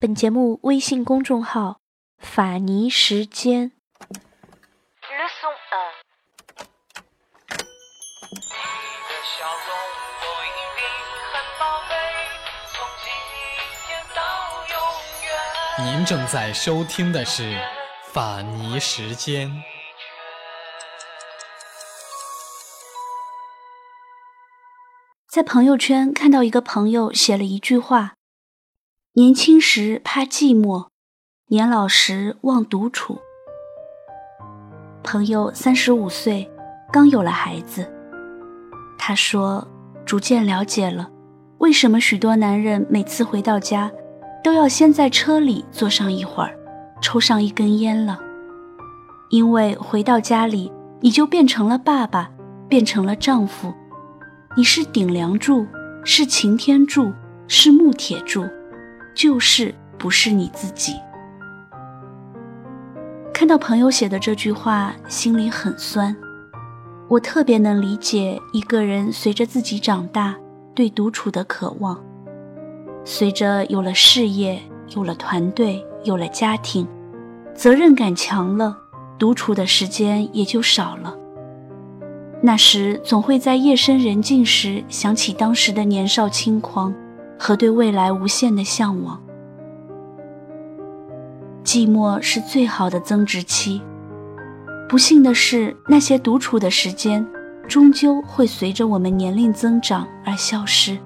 本节目微信公众号“法尼时间”。您正在收听的是《法尼时间》。在朋友圈看到一个朋友写了一句话。年轻时怕寂寞，年老时望独处。朋友三十五岁，刚有了孩子。他说，逐渐了解了为什么许多男人每次回到家，都要先在车里坐上一会儿，抽上一根烟了。因为回到家里，你就变成了爸爸，变成了丈夫，你是顶梁柱，是擎天柱，是木铁柱。就是不是你自己。看到朋友写的这句话，心里很酸。我特别能理解一个人随着自己长大对独处的渴望。随着有了事业，有了团队，有了家庭，责任感强了，独处的时间也就少了。那时总会在夜深人静时想起当时的年少轻狂。和对未来无限的向往，寂寞是最好的增值期。不幸的是，那些独处的时间，终究会随着我们年龄增长而消失。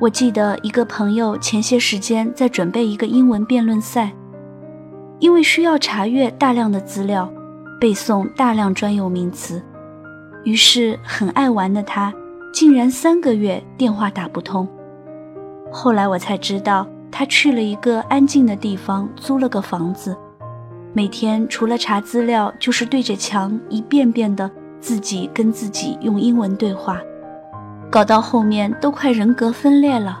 我记得一个朋友前些时间在准备一个英文辩论赛，因为需要查阅大量的资料，背诵大量专有名词，于是很爱玩的他。竟然三个月电话打不通。后来我才知道，他去了一个安静的地方，租了个房子，每天除了查资料，就是对着墙一遍遍的自己跟自己用英文对话，搞到后面都快人格分裂了。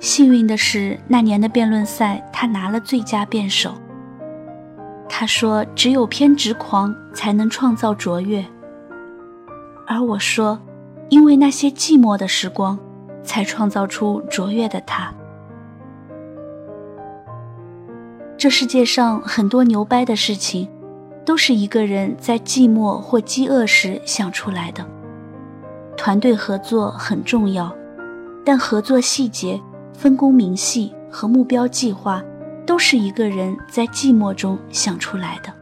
幸运的是，那年的辩论赛他拿了最佳辩手。他说：“只有偏执狂才能创造卓越。”而我说。因为那些寂寞的时光，才创造出卓越的他。这世界上很多牛掰的事情，都是一个人在寂寞或饥饿时想出来的。团队合作很重要，但合作细节、分工明细和目标计划，都是一个人在寂寞中想出来的。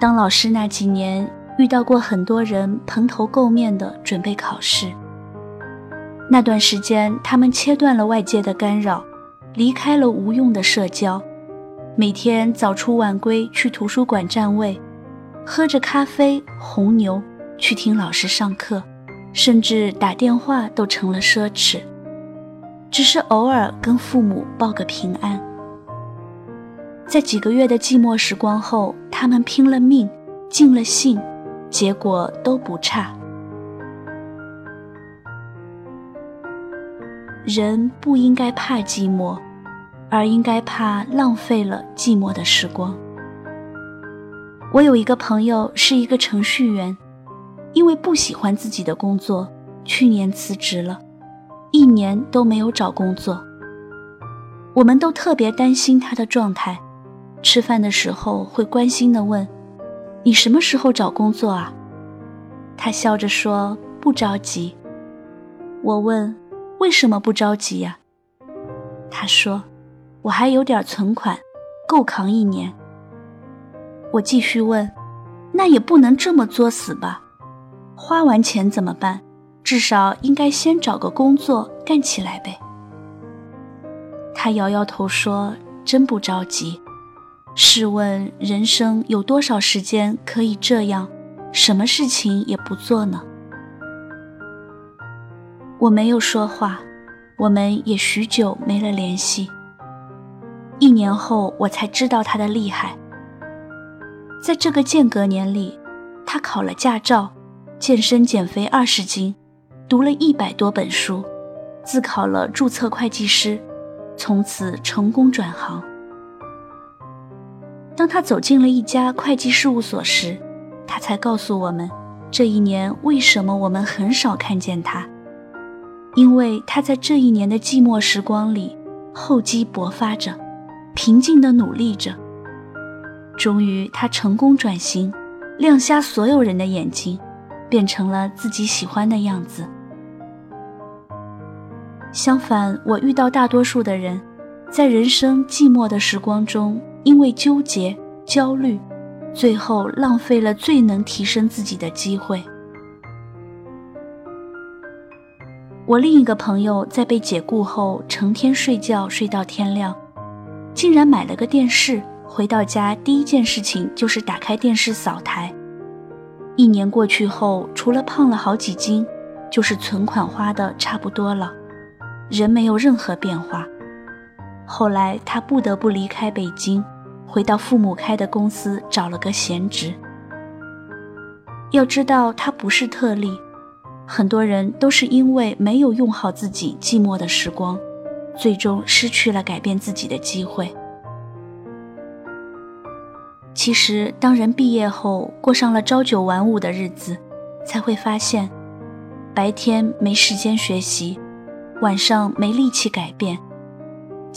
当老师那几年。遇到过很多人蓬头垢面的准备考试。那段时间，他们切断了外界的干扰，离开了无用的社交，每天早出晚归去图书馆占位，喝着咖啡、红牛去听老师上课，甚至打电话都成了奢侈，只是偶尔跟父母报个平安。在几个月的寂寞时光后，他们拼了命，尽了兴。结果都不差。人不应该怕寂寞，而应该怕浪费了寂寞的时光。我有一个朋友是一个程序员，因为不喜欢自己的工作，去年辞职了，一年都没有找工作。我们都特别担心他的状态，吃饭的时候会关心的问。你什么时候找工作啊？他笑着说：“不着急。”我问：“为什么不着急呀？”他说：“我还有点存款，够扛一年。”我继续问：“那也不能这么作死吧？花完钱怎么办？至少应该先找个工作干起来呗。”他摇摇头说：“真不着急。”试问人生有多少时间可以这样，什么事情也不做呢？我没有说话，我们也许久没了联系。一年后，我才知道他的厉害。在这个间隔年里，他考了驾照，健身减肥二十斤，读了一百多本书，自考了注册会计师，从此成功转行。当他走进了一家会计事务所时，他才告诉我们，这一年为什么我们很少看见他，因为他在这一年的寂寞时光里厚积薄发着，平静地努力着。终于，他成功转型，亮瞎所有人的眼睛，变成了自己喜欢的样子。相反，我遇到大多数的人，在人生寂寞的时光中，因为纠结、焦虑，最后浪费了最能提升自己的机会。我另一个朋友在被解雇后，成天睡觉睡到天亮，竟然买了个电视。回到家第一件事情就是打开电视扫台。一年过去后，除了胖了好几斤，就是存款花的差不多了，人没有任何变化。后来他不得不离开北京，回到父母开的公司找了个闲职。要知道，他不是特例。很多人都是因为没有用好自己寂寞的时光，最终失去了改变自己的机会。其实，当人毕业后过上了朝九晚五的日子，才会发现，白天没时间学习，晚上没力气改变，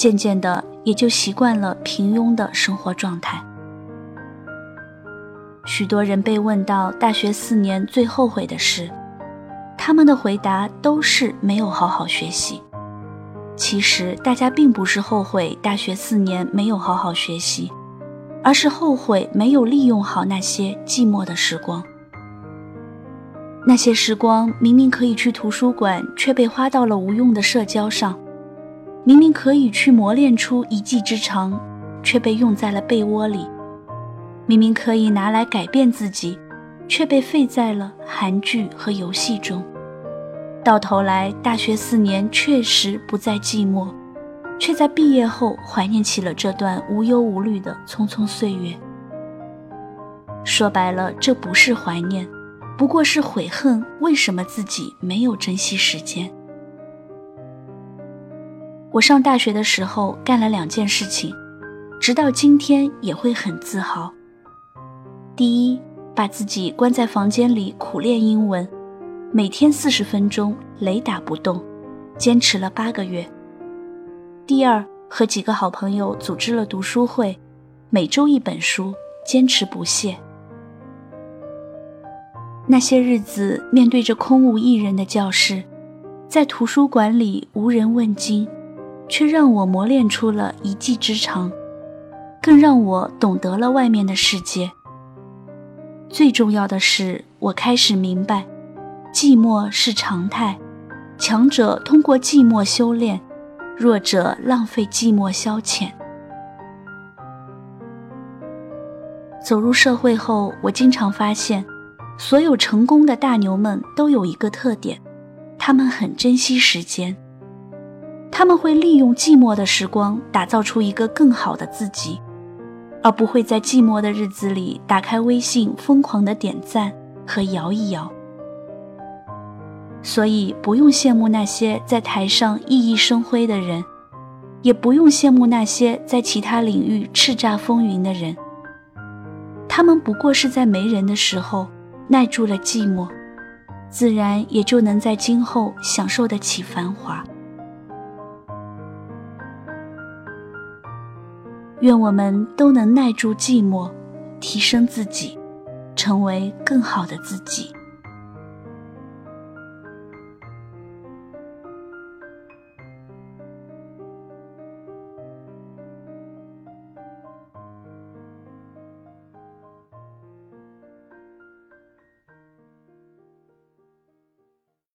渐渐的也就习惯了平庸的生活状态。许多人被问到大学四年最后悔的事。他们的回答都是没有好好学习。其实大家并不是后悔大学四年没有好好学习，而是后悔没有利用好那些寂寞的时光。那些时光明明可以去图书馆，却被花到了无用的社交上；明明可以去磨练出一技之长，却被用在了被窝里；明明可以拿来改变自己，却被废在了韩剧和游戏中。到头来，大学四年确实不再寂寞，却在毕业后怀念起了这段无忧无虑的匆匆岁月。说白了，这不是怀念，不过是悔恨为什么自己没有珍惜时间。我上大学的时候干了两件事情，直到今天也会很自豪。第一，把自己关在房间里苦练英文。每天四十分钟，雷打不动，坚持了八个月。第二，和几个好朋友组织了读书会，每周一本书，坚持不懈。那些日子，面对着空无一人的教室，在图书馆里无人问津，却让我磨练出了一技之长，更让我懂得了外面的世界。最重要的是，我开始明白。寂寞是常态，强者通过寂寞修炼，弱者浪费寂寞消遣。走入社会后，我经常发现，所有成功的大牛们都有一个特点：他们很珍惜时间，他们会利用寂寞的时光打造出一个更好的自己，而不会在寂寞的日子里打开微信疯狂的点赞和摇一摇。所以，不用羡慕那些在台上熠熠生辉的人，也不用羡慕那些在其他领域叱咤风云的人。他们不过是在没人的时候耐住了寂寞，自然也就能在今后享受得起繁华。愿我们都能耐住寂寞，提升自己，成为更好的自己。